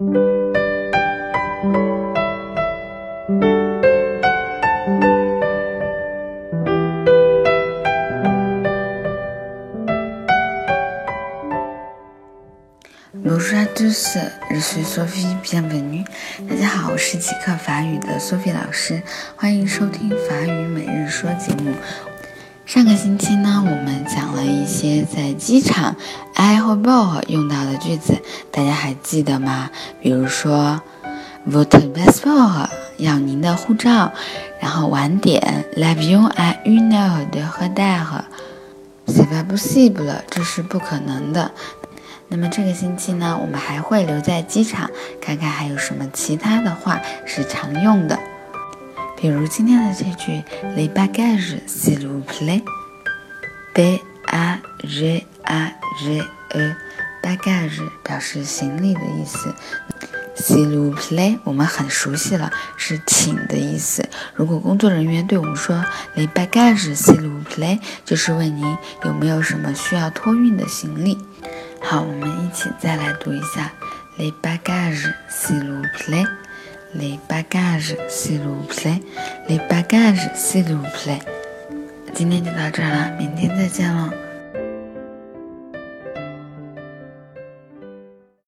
Bonjour à tous, je suis Sophie, bienvenue. 大家好，我是极客法语的 Sophie 老师，欢迎收听法语每日说节目。上个星期呢，我们讲了一些在机场 I 或 BO 用到的句子，大家还记得吗？比如说 Votre passeport 要您的护照，然后晚点 L'avion a une heure de retard，c'est pas possible，这是不可能的。那么这个星期呢，我们还会留在机场，看看还有什么其他的话是常用的。比如今天的这句，les bagages s'il vous plaît，b a g a g e，bagage 表示行李的意思，s'il vous plaît 我们很熟悉了，是请的意思。如果工作人员对我们说 les bagages s'il vous plaît，就是问您有没有什么需要托运的行李。好，我们一起再来读一下：les bagages s'il vous plaît，les bagages s'il vous plaît，les bagages s'il vous plaît。今天就到这儿了，明天再见喽。